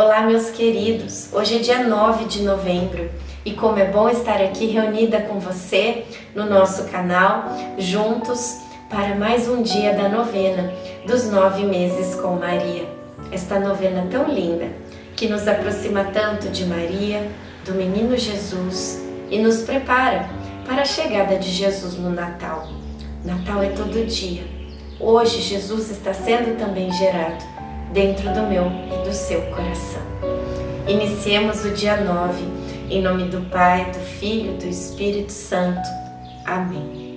Olá, meus queridos! Hoje é dia 9 de novembro e como é bom estar aqui reunida com você no nosso canal, juntos para mais um dia da novena dos nove meses com Maria. Esta novena tão linda que nos aproxima tanto de Maria, do menino Jesus e nos prepara para a chegada de Jesus no Natal. Natal é todo dia. Hoje Jesus está sendo também gerado dentro do meu e do seu coração. Iniciemos o dia 9, em nome do Pai, do Filho e do Espírito Santo. Amém.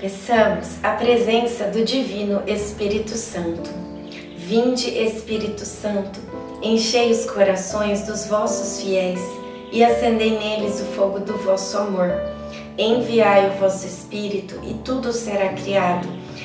Peçamos a presença do Divino Espírito Santo. Vinde, Espírito Santo, enchei os corações dos vossos fiéis e acendei neles o fogo do vosso amor. Enviai o vosso Espírito e tudo será criado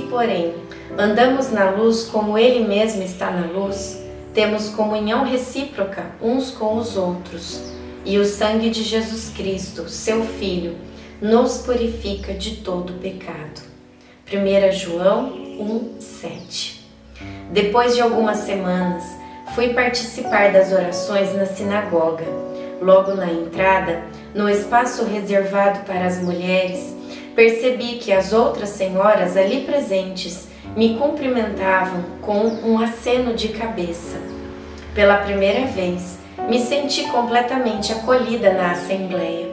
Se, porém, andamos na luz como Ele mesmo está na luz, temos comunhão recíproca uns com os outros, e o sangue de Jesus Cristo, seu Filho, nos purifica de todo pecado. 1 João 1:7. Depois de algumas semanas, fui participar das orações na sinagoga. Logo na entrada, no espaço reservado para as mulheres, percebi que as outras senhoras ali presentes me cumprimentavam com um aceno de cabeça. Pela primeira vez, me senti completamente acolhida na assembleia.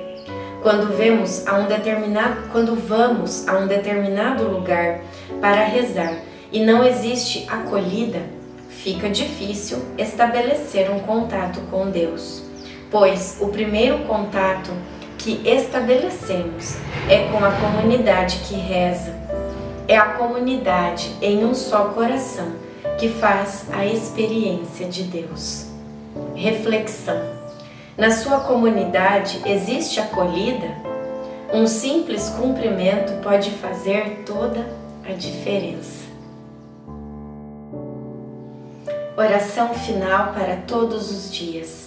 Quando vemos a um determinado, quando vamos a um determinado lugar para rezar e não existe acolhida, fica difícil estabelecer um contato com Deus, pois o primeiro contato que estabelecemos é com a comunidade que reza é a comunidade em um só coração que faz a experiência de Deus. Reflexão: Na sua comunidade existe acolhida? Um simples cumprimento pode fazer toda a diferença. Oração final para todos os dias.